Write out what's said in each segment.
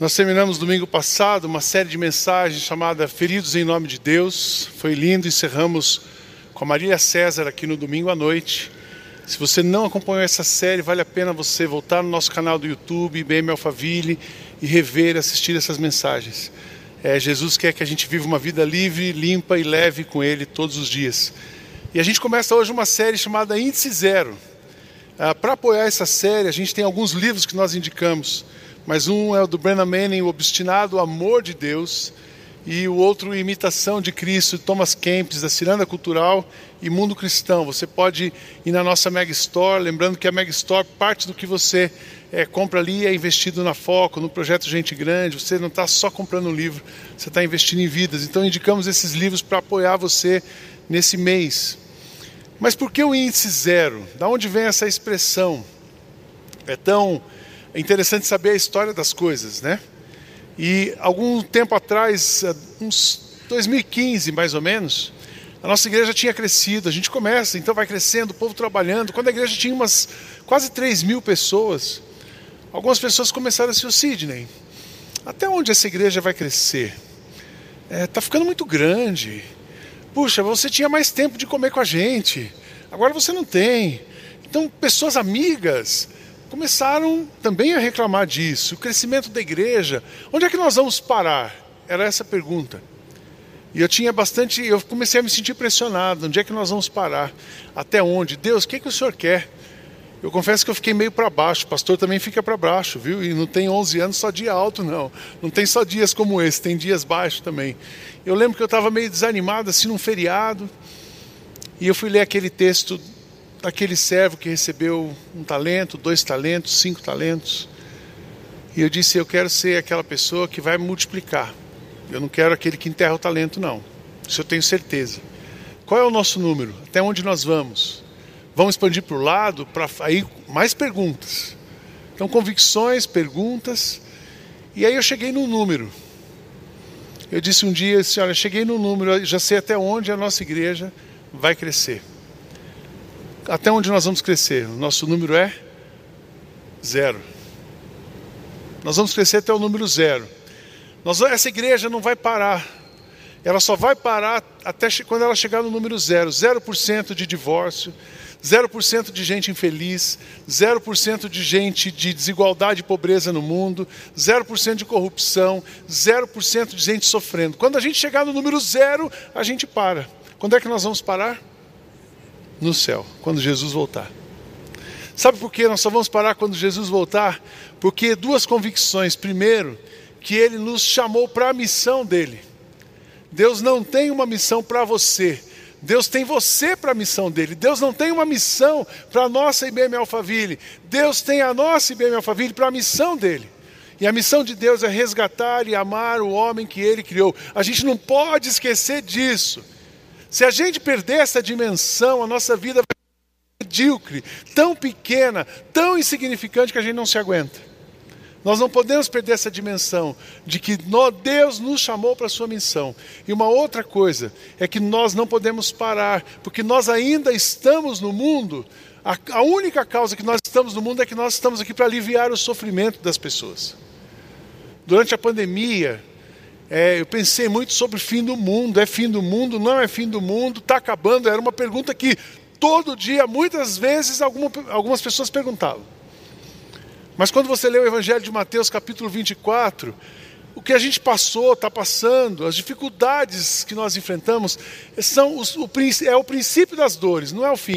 Nós terminamos domingo passado uma série de mensagens chamada Feridos em Nome de Deus. Foi lindo, encerramos com a Marília César aqui no domingo à noite. Se você não acompanhou essa série, vale a pena você voltar no nosso canal do YouTube, BM Alphaville, e rever, assistir essas mensagens. É, Jesus quer que a gente viva uma vida livre, limpa e leve com Ele todos os dias. E a gente começa hoje uma série chamada Índice Zero. Ah, Para apoiar essa série, a gente tem alguns livros que nós indicamos mas um é o do Brennan Manning, O Obstinado Amor de Deus, e o outro, Imitação de Cristo, Thomas Kempis, da Ciranda Cultural e Mundo Cristão. Você pode ir na nossa Mega Store, lembrando que a Mega Store, parte do que você é, compra ali é investido na Foco, no projeto Gente Grande, você não está só comprando um livro, você está investindo em vidas. Então indicamos esses livros para apoiar você nesse mês. Mas por que o índice zero? Da onde vem essa expressão? É tão é interessante saber a história das coisas, né? E algum tempo atrás, eh, uns 2015 mais ou menos, a nossa igreja tinha crescido, a gente começa, então vai crescendo, o povo trabalhando. Quando a igreja tinha umas quase 3 mil pessoas, algumas pessoas começaram a o Sidney, até onde essa igreja vai crescer? Está é, tá ficando muito grande. Puxa, você tinha mais tempo de comer com a gente, agora você não tem. Então, pessoas amigas, começaram também a reclamar disso. O crescimento da igreja, onde é que nós vamos parar? Era essa a pergunta. E eu tinha bastante, eu comecei a me sentir pressionado. Onde é que nós vamos parar? Até onde? Deus, o que, é que o Senhor quer? Eu confesso que eu fiquei meio para baixo. O pastor também fica para baixo, viu? E não tem 11 anos só dia alto, não. Não tem só dias como esse, tem dias baixos também. Eu lembro que eu estava meio desanimado, assim, num feriado. E eu fui ler aquele texto daquele servo que recebeu um talento, dois talentos, cinco talentos. E eu disse: Eu quero ser aquela pessoa que vai multiplicar. Eu não quero aquele que enterra o talento, não. Isso eu tenho certeza. Qual é o nosso número? Até onde nós vamos? Vamos expandir para o lado? Para aí mais perguntas. Então, convicções, perguntas. E aí eu cheguei no número. Eu disse um dia assim: Olha, cheguei no número, já sei até onde a nossa igreja vai crescer até onde nós vamos crescer? O nosso número é zero. Nós vamos crescer até o número zero. Nós, essa igreja não vai parar. Ela só vai parar até quando ela chegar no número zero. 0% de divórcio, 0% de gente infeliz, 0% de gente de desigualdade e pobreza no mundo, 0% de corrupção, 0% de gente sofrendo. Quando a gente chegar no número zero, a gente para. Quando é que nós vamos parar? No céu, quando Jesus voltar. Sabe por que nós só vamos parar quando Jesus voltar? Porque duas convicções. Primeiro, que ele nos chamou para a missão dele. Deus não tem uma missão para você. Deus tem você para a missão dele. Deus não tem uma missão para a nossa IBM Alphaville. Deus tem a nossa IBM Alphaville para a missão dele. E a missão de Deus é resgatar e amar o homem que ele criou. A gente não pode esquecer disso. Se a gente perder essa dimensão, a nossa vida vai ser medíocre, tão pequena, tão insignificante que a gente não se aguenta. Nós não podemos perder essa dimensão de que Deus nos chamou para a sua missão. E uma outra coisa é que nós não podemos parar, porque nós ainda estamos no mundo. A, única causa que nós estamos no mundo é que nós estamos aqui para aliviar o sofrimento das pessoas. Durante a pandemia, é, eu pensei muito sobre o fim do mundo. É fim do mundo? Não é fim do mundo? Está acabando? Era uma pergunta que todo dia, muitas vezes, alguma, algumas pessoas perguntavam. Mas quando você lê o Evangelho de Mateus, capítulo 24, o que a gente passou, está passando, as dificuldades que nós enfrentamos, são os, o, é o princípio das dores, não é o fim.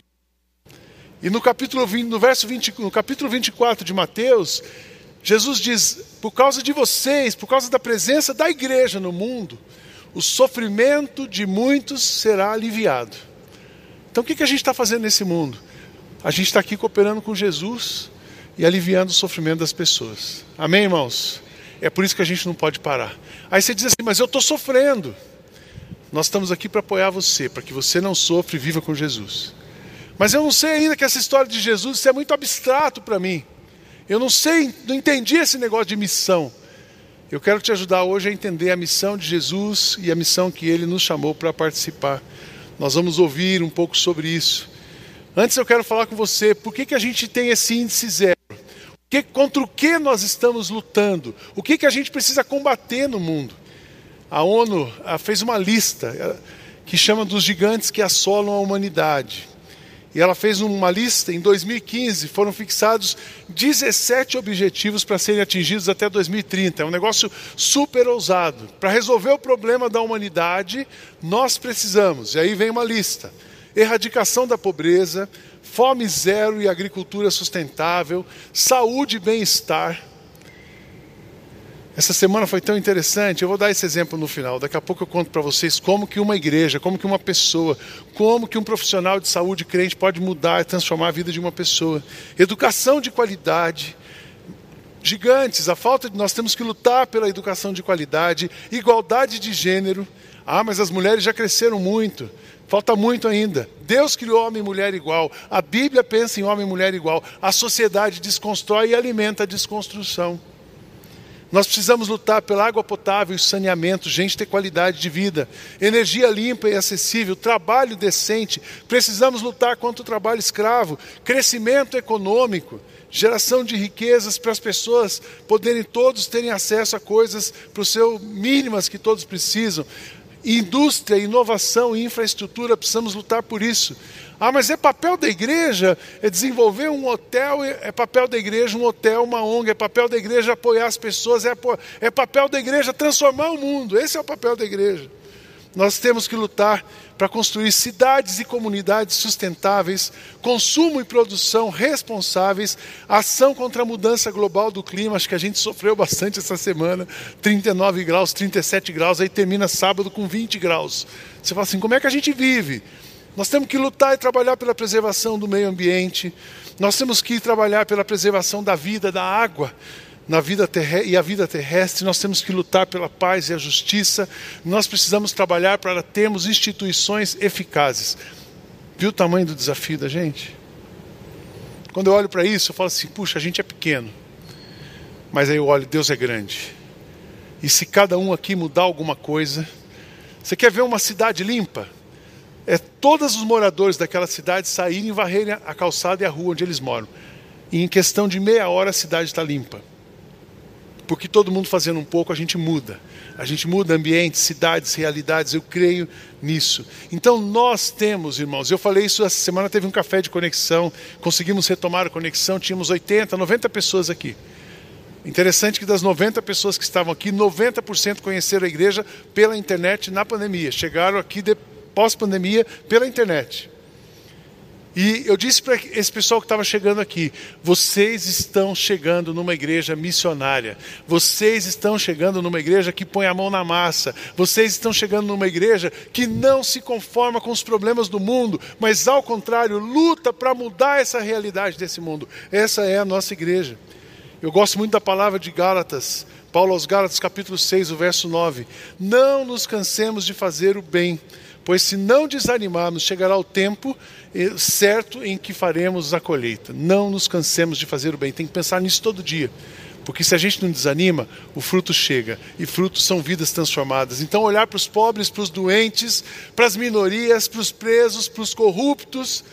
E no capítulo 20, no verso 20, no capítulo 24 de Mateus, Jesus diz: por causa de vocês, por causa da presença da igreja no mundo, o sofrimento de muitos será aliviado. Então o que a gente está fazendo nesse mundo? A gente está aqui cooperando com Jesus e aliviando o sofrimento das pessoas. Amém, irmãos? É por isso que a gente não pode parar. Aí você diz assim, mas eu estou sofrendo. Nós estamos aqui para apoiar você, para que você não sofra e viva com Jesus. Mas eu não sei ainda que essa história de Jesus é muito abstrato para mim. Eu não sei, não entendi esse negócio de missão. Eu quero te ajudar hoje a entender a missão de Jesus e a missão que ele nos chamou para participar. Nós vamos ouvir um pouco sobre isso. Antes eu quero falar com você, por que, que a gente tem esse índice zero? Que, contra o que nós estamos lutando? O que, que a gente precisa combater no mundo? A ONU fez uma lista que chama dos gigantes que assolam a humanidade. E ela fez uma lista, em 2015 foram fixados 17 objetivos para serem atingidos até 2030. É um negócio super ousado. Para resolver o problema da humanidade, nós precisamos, e aí vem uma lista: erradicação da pobreza, fome zero e agricultura sustentável, saúde e bem-estar. Essa semana foi tão interessante, eu vou dar esse exemplo no final. Daqui a pouco eu conto para vocês como que uma igreja, como que uma pessoa, como que um profissional de saúde crente pode mudar e transformar a vida de uma pessoa. Educação de qualidade, gigantes, a falta de nós temos que lutar pela educação de qualidade, igualdade de gênero. Ah, mas as mulheres já cresceram muito. Falta muito ainda. Deus criou homem e mulher igual. A Bíblia pensa em homem e mulher igual. A sociedade desconstrói e alimenta a desconstrução. Nós precisamos lutar pela água potável e saneamento, gente ter qualidade de vida, energia limpa e acessível, trabalho decente. Precisamos lutar contra o trabalho escravo, crescimento econômico, geração de riquezas para as pessoas poderem todos terem acesso a coisas para o seu mínimas que todos precisam. Indústria, inovação e infraestrutura, precisamos lutar por isso. Ah, mas é papel da igreja é desenvolver um hotel, é papel da igreja um hotel, uma ONG, é papel da igreja apoiar as pessoas, é, é papel da igreja transformar o mundo. Esse é o papel da igreja. Nós temos que lutar para construir cidades e comunidades sustentáveis, consumo e produção responsáveis, ação contra a mudança global do clima. Acho que a gente sofreu bastante essa semana 39 graus, 37 graus, aí termina sábado com 20 graus. Você fala assim: como é que a gente vive? Nós temos que lutar e trabalhar pela preservação do meio ambiente, nós temos que trabalhar pela preservação da vida, da água na vida e a vida terrestre, nós temos que lutar pela paz e a justiça, nós precisamos trabalhar para termos instituições eficazes. Viu o tamanho do desafio da gente? Quando eu olho para isso, eu falo assim: puxa, a gente é pequeno, mas aí eu olho, Deus é grande. E se cada um aqui mudar alguma coisa, você quer ver uma cidade limpa? É todos os moradores daquela cidade saírem e varrerem a calçada e a rua onde eles moram. E em questão de meia hora a cidade está limpa. Porque todo mundo fazendo um pouco, a gente muda. A gente muda ambientes, cidades, realidades. Eu creio nisso. Então nós temos, irmãos, eu falei isso essa semana, teve um café de conexão, conseguimos retomar a conexão, tínhamos 80, 90 pessoas aqui. Interessante que das 90 pessoas que estavam aqui, 90% conheceram a igreja pela internet na pandemia. Chegaram aqui pós-pandemia pela internet. E eu disse para esse pessoal que estava chegando aqui: vocês estão chegando numa igreja missionária, vocês estão chegando numa igreja que põe a mão na massa, vocês estão chegando numa igreja que não se conforma com os problemas do mundo, mas ao contrário, luta para mudar essa realidade desse mundo. Essa é a nossa igreja. Eu gosto muito da palavra de Gálatas, Paulo aos Gálatas, capítulo 6, o verso 9: Não nos cansemos de fazer o bem pois se não desanimarmos, chegará o tempo eh, certo em que faremos a colheita. Não nos cansemos de fazer o bem, tem que pensar nisso todo dia. Porque se a gente não desanima, o fruto chega. E frutos são vidas transformadas. Então, olhar para os pobres, para os doentes, para as minorias, para os presos, para os corruptos,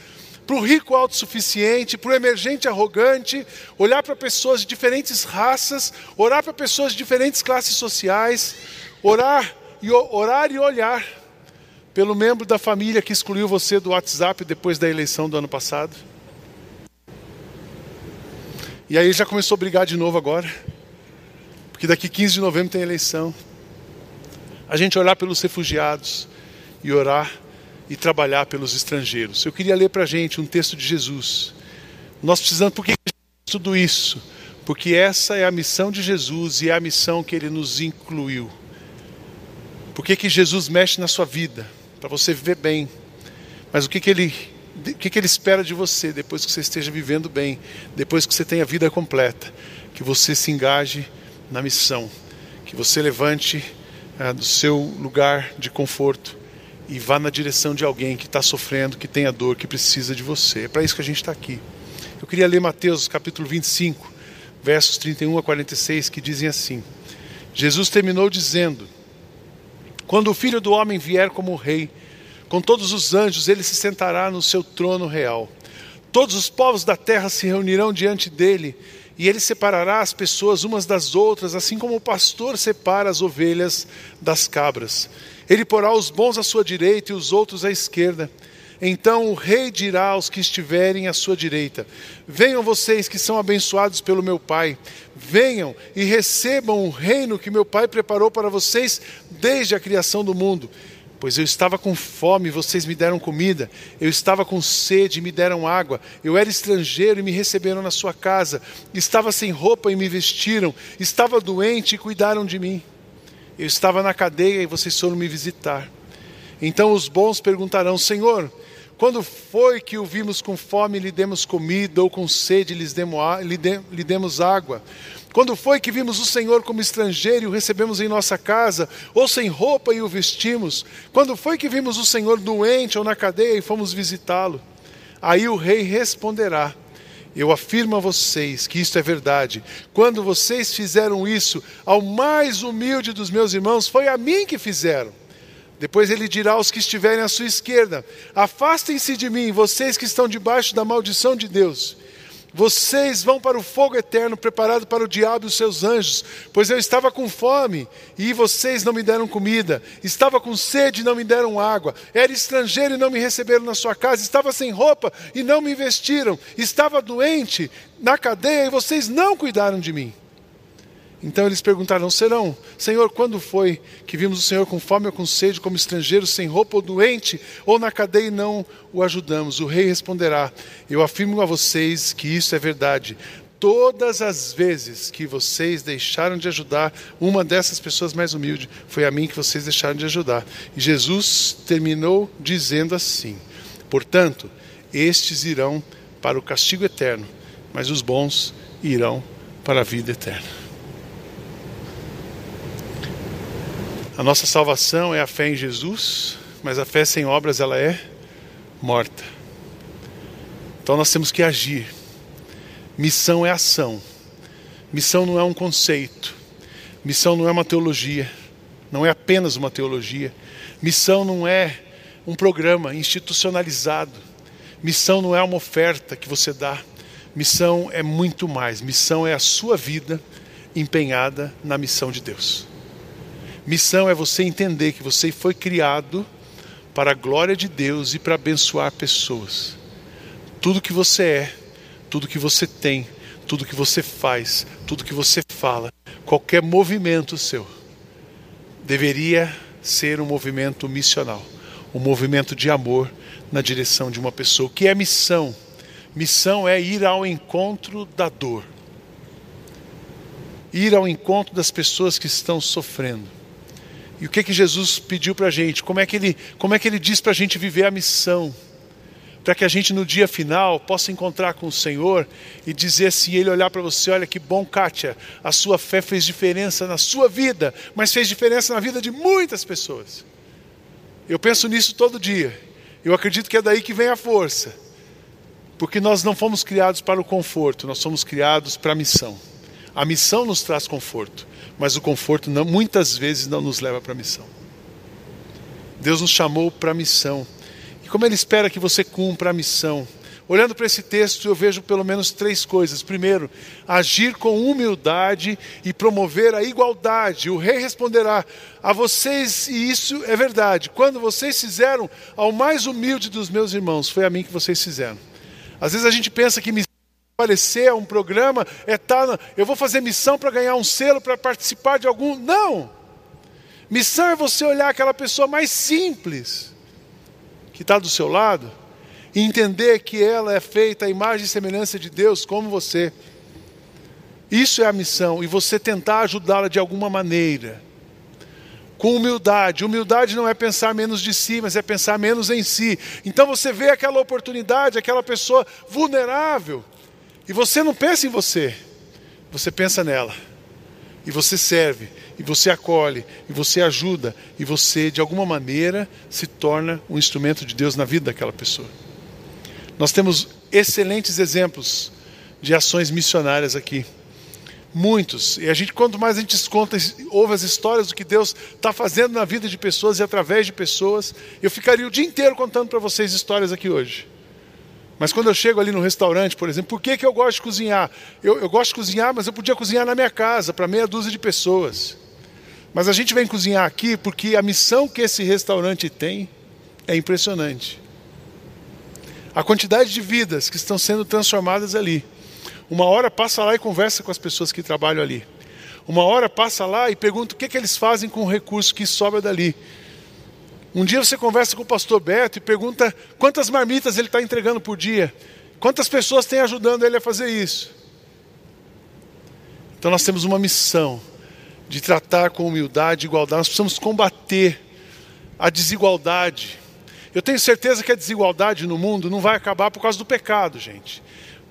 para o rico autossuficiente, para o emergente arrogante, olhar para pessoas de diferentes raças, orar para pessoas de diferentes classes sociais, orar e, orar e olhar pelo membro da família que excluiu você do WhatsApp depois da eleição do ano passado. E aí já começou a brigar de novo agora. Porque daqui 15 de novembro tem eleição. A gente olhar pelos refugiados e orar e trabalhar pelos estrangeiros. Eu queria ler para a gente um texto de Jesus. Nós precisamos, por que tudo isso? Porque essa é a missão de Jesus e é a missão que ele nos incluiu. Por que, que Jesus mexe na sua vida? Para você viver bem. Mas o que, que ele o que, que ele espera de você depois que você esteja vivendo bem, depois que você tenha a vida completa? Que você se engaje na missão, que você levante ah, do seu lugar de conforto e vá na direção de alguém que está sofrendo, que tem a dor, que precisa de você. É para isso que a gente está aqui. Eu queria ler Mateus capítulo 25, versos 31 a 46, que dizem assim: Jesus terminou dizendo quando o filho do homem vier como rei, com todos os anjos, ele se sentará no seu trono real. Todos os povos da terra se reunirão diante dele, e ele separará as pessoas umas das outras, assim como o pastor separa as ovelhas das cabras. Ele porá os bons à sua direita e os outros à esquerda. Então o rei dirá aos que estiverem à sua direita: Venham vocês que são abençoados pelo meu Pai, venham e recebam o reino que meu Pai preparou para vocês desde a criação do mundo. Pois eu estava com fome e vocês me deram comida, eu estava com sede e me deram água, eu era estrangeiro e me receberam na sua casa, estava sem roupa e me vestiram, estava doente e cuidaram de mim. Eu estava na cadeia e vocês foram me visitar. Então os bons perguntarão: Senhor, quando foi que o vimos com fome e lhe demos comida, ou com sede lhe demos água? Quando foi que vimos o Senhor como estrangeiro e o recebemos em nossa casa, ou sem roupa e o vestimos? Quando foi que vimos o Senhor doente ou na cadeia e fomos visitá-lo? Aí o rei responderá: Eu afirmo a vocês que isto é verdade. Quando vocês fizeram isso ao mais humilde dos meus irmãos, foi a mim que fizeram. Depois ele dirá aos que estiverem à sua esquerda: Afastem-se de mim, vocês que estão debaixo da maldição de Deus. Vocês vão para o fogo eterno preparado para o diabo e os seus anjos, pois eu estava com fome e vocês não me deram comida, estava com sede e não me deram água, era estrangeiro e não me receberam na sua casa, estava sem roupa e não me vestiram, estava doente na cadeia e vocês não cuidaram de mim. Então eles perguntaram: Serão, Senhor, quando foi que vimos o Senhor com fome ou com sede, como estrangeiro, sem roupa ou doente, ou na cadeia e não o ajudamos? O rei responderá: Eu afirmo a vocês que isso é verdade. Todas as vezes que vocês deixaram de ajudar uma dessas pessoas mais humildes, foi a mim que vocês deixaram de ajudar. E Jesus terminou dizendo assim: Portanto, estes irão para o castigo eterno, mas os bons irão para a vida eterna. A nossa salvação é a fé em Jesus, mas a fé sem obras ela é morta. Então nós temos que agir. Missão é ação. Missão não é um conceito. Missão não é uma teologia. Não é apenas uma teologia. Missão não é um programa institucionalizado. Missão não é uma oferta que você dá. Missão é muito mais. Missão é a sua vida empenhada na missão de Deus. Missão é você entender que você foi criado para a glória de Deus e para abençoar pessoas. Tudo que você é, tudo que você tem, tudo que você faz, tudo que você fala, qualquer movimento seu, deveria ser um movimento missional, um movimento de amor na direção de uma pessoa. O que é missão? Missão é ir ao encontro da dor, ir ao encontro das pessoas que estão sofrendo e o que que Jesus pediu para a gente? Como é que ele, como é que ele diz para a gente viver a missão? Para que a gente no dia final possa encontrar com o Senhor e dizer assim, Ele olhar para você, olha que bom, Kátia, a sua fé fez diferença na sua vida, mas fez diferença na vida de muitas pessoas. Eu penso nisso todo dia. Eu acredito que é daí que vem a força. Porque nós não fomos criados para o conforto, nós somos criados para a missão. A missão nos traz conforto mas o conforto não, muitas vezes não nos leva para a missão. Deus nos chamou para a missão. E como Ele espera que você cumpra a missão? Olhando para esse texto, eu vejo pelo menos três coisas. Primeiro, agir com humildade e promover a igualdade. O rei responderá a vocês, e isso é verdade. Quando vocês fizeram ao mais humilde dos meus irmãos, foi a mim que vocês fizeram. Às vezes a gente pensa que aparecer a um programa, é tá eu vou fazer missão para ganhar um selo, para participar de algum. Não! Missão é você olhar aquela pessoa mais simples que está do seu lado e entender que ela é feita à imagem e semelhança de Deus, como você. Isso é a missão, e você tentar ajudá-la de alguma maneira. Com humildade. Humildade não é pensar menos de si, mas é pensar menos em si. Então você vê aquela oportunidade, aquela pessoa vulnerável. E você não pensa em você, você pensa nela. E você serve, e você acolhe, e você ajuda, e você, de alguma maneira, se torna um instrumento de Deus na vida daquela pessoa. Nós temos excelentes exemplos de ações missionárias aqui. Muitos. E a gente, quanto mais a gente conta, ouve as histórias do que Deus está fazendo na vida de pessoas e através de pessoas, eu ficaria o dia inteiro contando para vocês histórias aqui hoje. Mas quando eu chego ali no restaurante, por exemplo, por que, que eu gosto de cozinhar? Eu, eu gosto de cozinhar, mas eu podia cozinhar na minha casa, para meia dúzia de pessoas. Mas a gente vem cozinhar aqui porque a missão que esse restaurante tem é impressionante. A quantidade de vidas que estão sendo transformadas ali. Uma hora passa lá e conversa com as pessoas que trabalham ali. Uma hora passa lá e pergunta o que, que eles fazem com o recurso que sobra dali. Um dia você conversa com o pastor Beto e pergunta quantas marmitas ele está entregando por dia. Quantas pessoas têm ajudando ele a fazer isso? Então nós temos uma missão de tratar com humildade e igualdade. Nós precisamos combater a desigualdade. Eu tenho certeza que a desigualdade no mundo não vai acabar por causa do pecado, gente.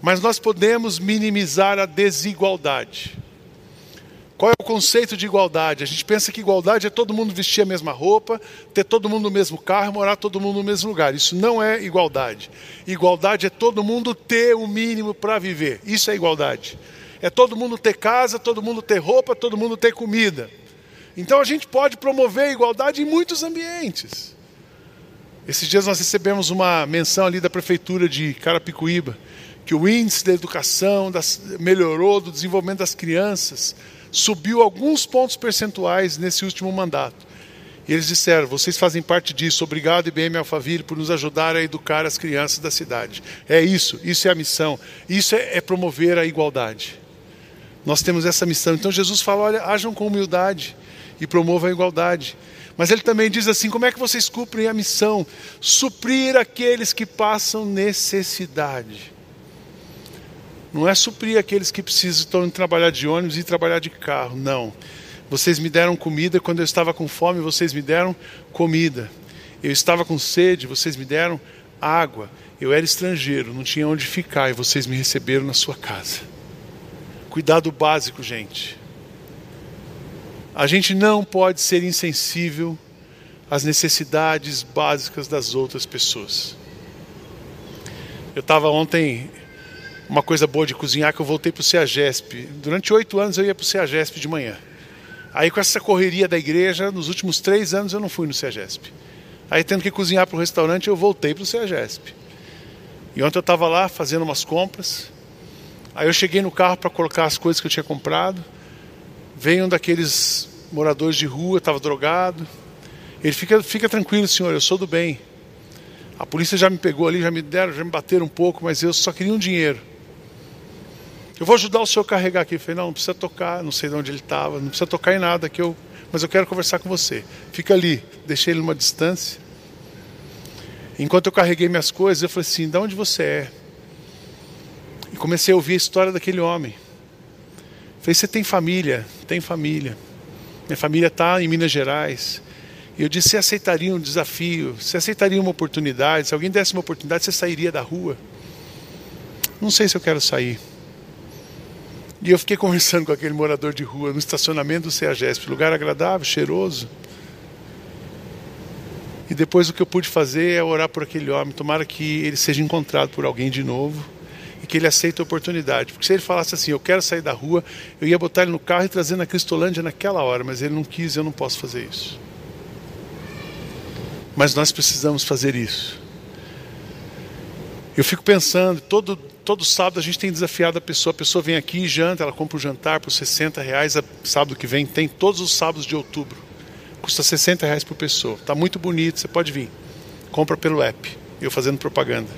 Mas nós podemos minimizar a desigualdade. Qual é o conceito de igualdade? A gente pensa que igualdade é todo mundo vestir a mesma roupa, ter todo mundo no mesmo carro, morar todo mundo no mesmo lugar. Isso não é igualdade. Igualdade é todo mundo ter o mínimo para viver. Isso é igualdade. É todo mundo ter casa, todo mundo ter roupa, todo mundo ter comida. Então a gente pode promover a igualdade em muitos ambientes. Esses dias nós recebemos uma menção ali da prefeitura de Carapicuíba, que o índice da educação das, melhorou, do desenvolvimento das crianças subiu alguns pontos percentuais nesse último mandato. E eles disseram: vocês fazem parte disso, obrigado IBM Alphaville por nos ajudar a educar as crianças da cidade. É isso, isso é a missão, isso é, é promover a igualdade. Nós temos essa missão. Então Jesus fala: olha, ajam com humildade e promovam a igualdade. Mas ele também diz assim: como é que vocês cumprem a missão? Suprir aqueles que passam necessidade. Não é suprir aqueles que precisam trabalhar de ônibus e trabalhar de carro, não. Vocês me deram comida quando eu estava com fome, vocês me deram comida. Eu estava com sede, vocês me deram água. Eu era estrangeiro, não tinha onde ficar e vocês me receberam na sua casa. Cuidado básico, gente. A gente não pode ser insensível às necessidades básicas das outras pessoas. Eu estava ontem uma coisa boa de cozinhar que eu voltei para o CEAGESP. Durante oito anos eu ia para o CEAGESP de manhã. Aí com essa correria da igreja, nos últimos três anos eu não fui no CEAGESP. Aí tendo que cozinhar para o restaurante, eu voltei para o CEAGESP. E ontem eu estava lá fazendo umas compras. Aí eu cheguei no carro para colocar as coisas que eu tinha comprado. Veio um daqueles moradores de rua, estava drogado. Ele fica, fica tranquilo, senhor, eu sou do bem. A polícia já me pegou ali, já me deram, já me bateram um pouco, mas eu só queria um dinheiro. Eu vou ajudar o senhor a carregar aqui. Eu falei, não, não precisa tocar, não sei de onde ele estava, não precisa tocar em nada, que eu, mas eu quero conversar com você. Fica ali, deixei ele numa distância. Enquanto eu carreguei minhas coisas, eu falei assim, de onde você é? E comecei a ouvir a história daquele homem. Eu falei, você tem família? Tem família. Minha família está em Minas Gerais. E eu disse, você aceitaria um desafio? Você aceitaria uma oportunidade? Se alguém desse uma oportunidade, você sairia da rua? Não sei se eu quero sair. E eu fiquei conversando com aquele morador de rua no estacionamento do CEAGESP, lugar agradável, cheiroso. E depois o que eu pude fazer é orar por aquele homem, tomara que ele seja encontrado por alguém de novo e que ele aceite a oportunidade. Porque se ele falasse assim, eu quero sair da rua, eu ia botar ele no carro e trazer na Cristolândia naquela hora, mas ele não quis, eu não posso fazer isso. Mas nós precisamos fazer isso. Eu fico pensando, todo todo sábado a gente tem desafiado a pessoa. A pessoa vem aqui e janta, ela compra o um jantar por 60 reais. Sábado que vem tem todos os sábados de outubro. Custa 60 reais por pessoa. Está muito bonito, você pode vir. Compra pelo app. Eu fazendo propaganda.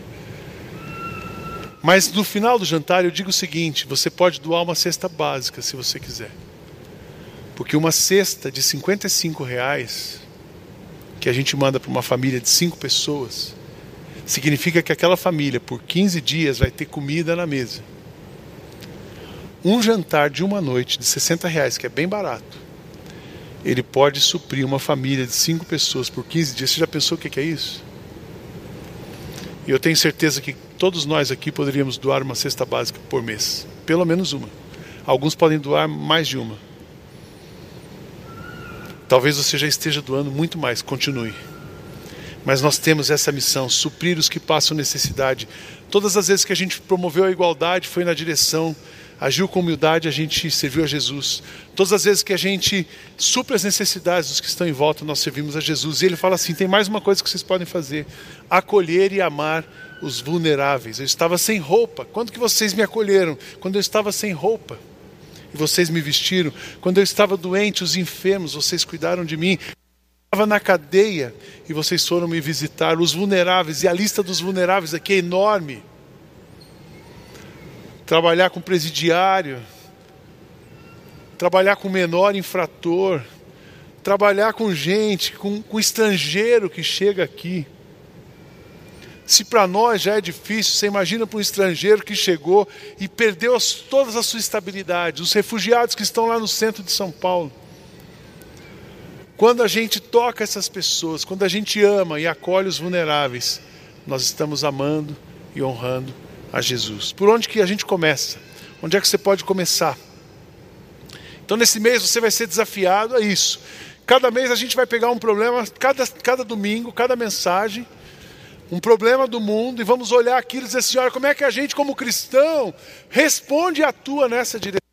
Mas no final do jantar eu digo o seguinte: você pode doar uma cesta básica se você quiser. Porque uma cesta de 55 reais que a gente manda para uma família de cinco pessoas significa que aquela família, por 15 dias, vai ter comida na mesa. Um jantar de uma noite de 60 reais, que é bem barato, ele pode suprir uma família de cinco pessoas por 15 dias. Você já pensou o que é isso? E eu tenho certeza que todos nós aqui poderíamos doar uma cesta básica por mês, pelo menos uma. Alguns podem doar mais de uma. Talvez você já esteja doando muito mais, continue. Mas nós temos essa missão, suprir os que passam necessidade. Todas as vezes que a gente promoveu a igualdade foi na direção agiu com humildade, a gente serviu a Jesus. Todas as vezes que a gente supra as necessidades dos que estão em volta, nós servimos a Jesus. E ele fala assim: tem mais uma coisa que vocês podem fazer: acolher e amar os vulneráveis. Eu estava sem roupa. Quando que vocês me acolheram? Quando eu estava sem roupa. E vocês me vestiram. Quando eu estava doente, os enfermos, vocês cuidaram de mim. Estava na cadeia e vocês foram me visitar. Os vulneráveis, e a lista dos vulneráveis aqui é enorme trabalhar com presidiário, trabalhar com menor infrator, trabalhar com gente, com, com estrangeiro que chega aqui. Se para nós já é difícil, você imagina para um estrangeiro que chegou e perdeu as, todas a sua estabilidade, os refugiados que estão lá no centro de São Paulo. Quando a gente toca essas pessoas, quando a gente ama e acolhe os vulneráveis, nós estamos amando e honrando a Jesus. Por onde que a gente começa? Onde é que você pode começar? Então, nesse mês, você vai ser desafiado a isso. Cada mês a gente vai pegar um problema, cada, cada domingo, cada mensagem, um problema do mundo, e vamos olhar aquilo e dizer olha, como é que a gente, como cristão, responde e atua nessa direção?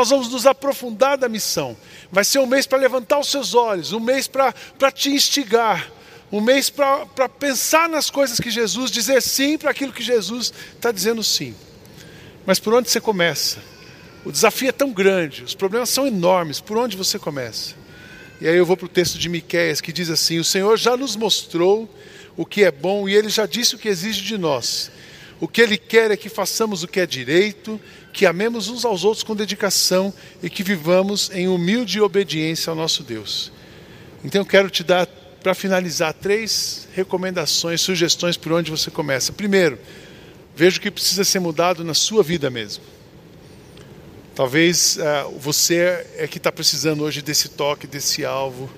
Nós vamos nos aprofundar da missão. Vai ser um mês para levantar os seus olhos, um mês para te instigar, um mês para pensar nas coisas que Jesus, dizer sim para aquilo que Jesus está dizendo sim. Mas por onde você começa? O desafio é tão grande, os problemas são enormes, por onde você começa? E aí eu vou para o texto de Miquéias que diz assim: O Senhor já nos mostrou o que é bom e ele já disse o que exige de nós. O que ele quer é que façamos o que é direito, que amemos uns aos outros com dedicação e que vivamos em humilde obediência ao nosso Deus. Então eu quero te dar para finalizar, três recomendações, sugestões por onde você começa. Primeiro, veja o que precisa ser mudado na sua vida mesmo. Talvez uh, você é que está precisando hoje desse toque, desse alvo,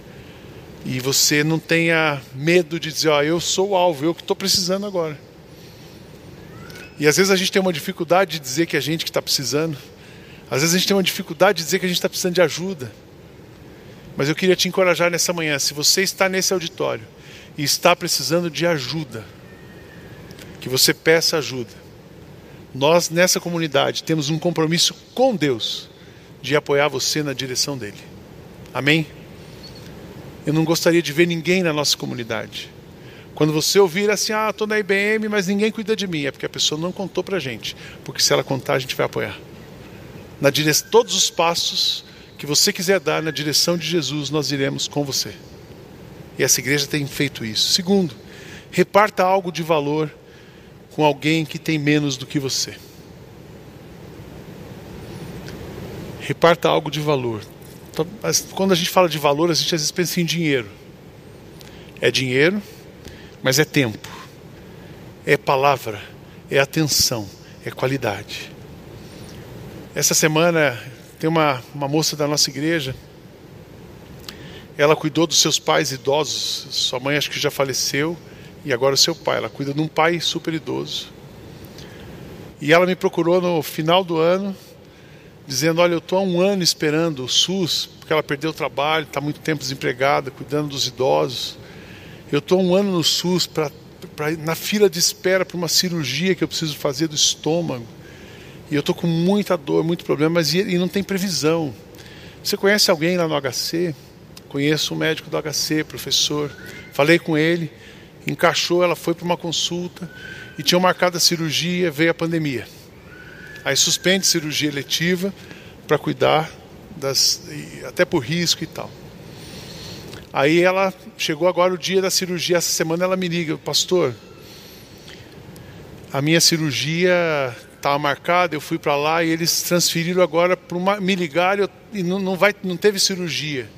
e você não tenha medo de dizer, ó, oh, eu sou o alvo, eu que estou precisando agora. E às vezes a gente tem uma dificuldade de dizer que a gente que está precisando. Às vezes a gente tem uma dificuldade de dizer que a gente está precisando de ajuda. Mas eu queria te encorajar nessa manhã, se você está nesse auditório e está precisando de ajuda, que você peça ajuda. Nós nessa comunidade temos um compromisso com Deus de apoiar você na direção dele. Amém? Eu não gostaria de ver ninguém na nossa comunidade. Quando você ouvir assim, ah, estou na IBM, mas ninguém cuida de mim, é porque a pessoa não contou para a gente. Porque se ela contar, a gente vai apoiar. Na direção, todos os passos que você quiser dar na direção de Jesus, nós iremos com você. E essa igreja tem feito isso. Segundo, reparta algo de valor com alguém que tem menos do que você. Reparta algo de valor. Então, quando a gente fala de valor, a gente às vezes pensa em dinheiro. É dinheiro, mas é tempo, é palavra, é atenção, é qualidade. Essa semana tem uma, uma moça da nossa igreja, ela cuidou dos seus pais idosos. Sua mãe acho que já faleceu e agora o seu pai. Ela cuida de um pai super idoso. E ela me procurou no final do ano, dizendo: Olha, eu estou há um ano esperando o SUS, porque ela perdeu o trabalho, está muito tempo desempregada, cuidando dos idosos. Eu estou um ano no SUS pra, pra, na fila de espera para uma cirurgia que eu preciso fazer do estômago. E eu estou com muita dor, muito problema, mas e, e não tem previsão. Você conhece alguém lá no HC? Conheço um médico do HC, professor. Falei com ele, encaixou, ela foi para uma consulta e tinham marcado a cirurgia, veio a pandemia. Aí suspende cirurgia eletiva para cuidar das até por risco e tal. Aí ela chegou agora o dia da cirurgia, essa semana ela me liga, pastor, a minha cirurgia estava marcado, eu fui para lá e eles transferiram agora para uma. Me ligaram e não, não, vai, não teve cirurgia.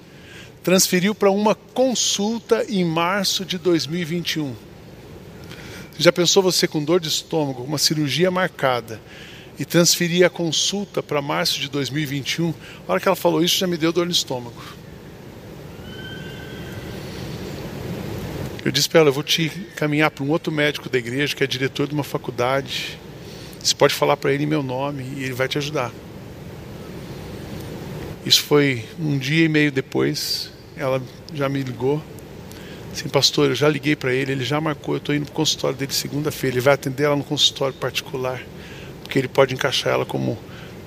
Transferiu para uma consulta em março de 2021. Já pensou você com dor de estômago, uma cirurgia marcada, e transferir a consulta para março de 2021? A hora que ela falou isso, já me deu dor no estômago. Eu disse para ela: eu vou te caminhar para um outro médico da igreja, que é diretor de uma faculdade você pode falar para ele meu nome e ele vai te ajudar. Isso foi um dia e meio depois. Ela já me ligou. Assim, pastor, eu já liguei para ele, ele já marcou. Eu estou indo para o consultório dele segunda-feira. Ele vai atender ela no consultório particular, porque ele pode encaixar ela como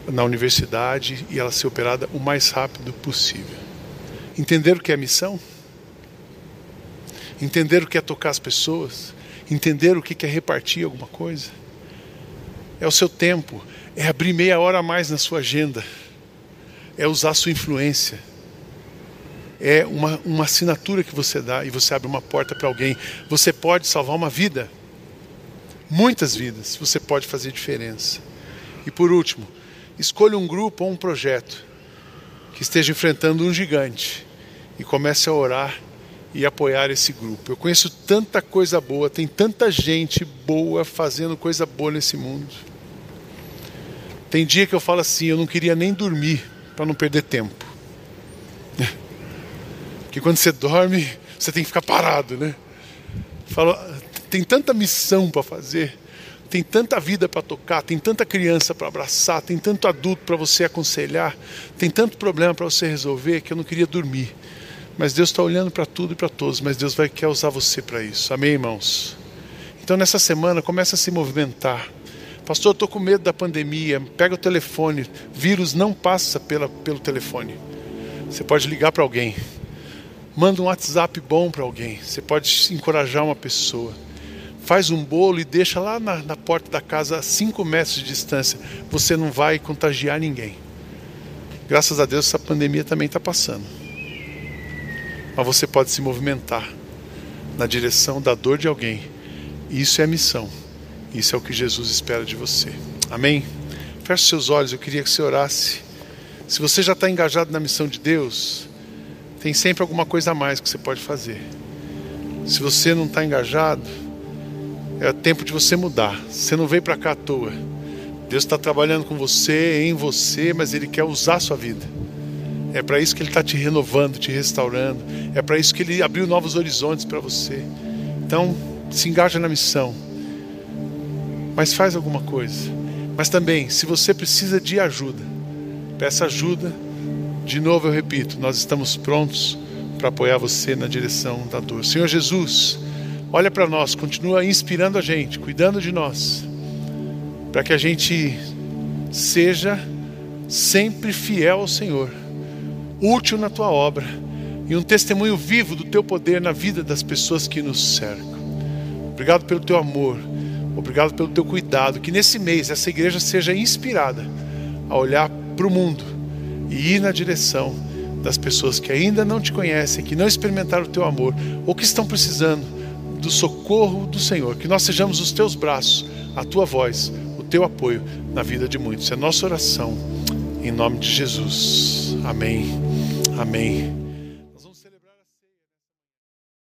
na universidade e ela ser operada o mais rápido possível. Entender o que é missão? Entender o que é tocar as pessoas? Entender o que é repartir alguma coisa? É o seu tempo, é abrir meia hora a mais na sua agenda, é usar a sua influência, é uma, uma assinatura que você dá e você abre uma porta para alguém. Você pode salvar uma vida, muitas vidas, você pode fazer diferença. E por último, escolha um grupo ou um projeto que esteja enfrentando um gigante e comece a orar e apoiar esse grupo. Eu conheço tanta coisa boa, tem tanta gente boa fazendo coisa boa nesse mundo. Tem dia que eu falo assim, eu não queria nem dormir para não perder tempo. Porque quando você dorme, você tem que ficar parado, né? Falo, tem tanta missão para fazer, tem tanta vida para tocar, tem tanta criança para abraçar, tem tanto adulto para você aconselhar, tem tanto problema para você resolver que eu não queria dormir. Mas Deus está olhando para tudo e para todos, mas Deus vai querer usar você para isso. Amém, irmãos? Então nessa semana começa a se movimentar. Pastor, eu estou com medo da pandemia. Pega o telefone. Vírus não passa pela, pelo telefone. Você pode ligar para alguém. Manda um WhatsApp bom para alguém. Você pode encorajar uma pessoa. Faz um bolo e deixa lá na, na porta da casa a 5 metros de distância. Você não vai contagiar ninguém. Graças a Deus essa pandemia também está passando mas você pode se movimentar na direção da dor de alguém. Isso é a missão. Isso é o que Jesus espera de você. Amém? Feche seus olhos, eu queria que você orasse. Se você já está engajado na missão de Deus, tem sempre alguma coisa a mais que você pode fazer. Se você não está engajado, é tempo de você mudar. Você não veio para cá à toa. Deus está trabalhando com você, em você, mas Ele quer usar a sua vida. É para isso que Ele está te renovando, te restaurando. É para isso que Ele abriu novos horizontes para você. Então, se engaja na missão. Mas faz alguma coisa. Mas também, se você precisa de ajuda, peça ajuda. De novo eu repito, nós estamos prontos para apoiar você na direção da dor. Senhor Jesus, olha para nós, continua inspirando a gente, cuidando de nós, para que a gente seja sempre fiel ao Senhor útil na tua obra e um testemunho vivo do teu poder na vida das pessoas que nos cercam. Obrigado pelo teu amor, obrigado pelo teu cuidado. Que nesse mês essa igreja seja inspirada a olhar para o mundo e ir na direção das pessoas que ainda não te conhecem, que não experimentaram o teu amor ou que estão precisando do socorro do Senhor. Que nós sejamos os teus braços, a tua voz, o teu apoio na vida de muitos. É nossa oração em nome de Jesus. Amém. Amém.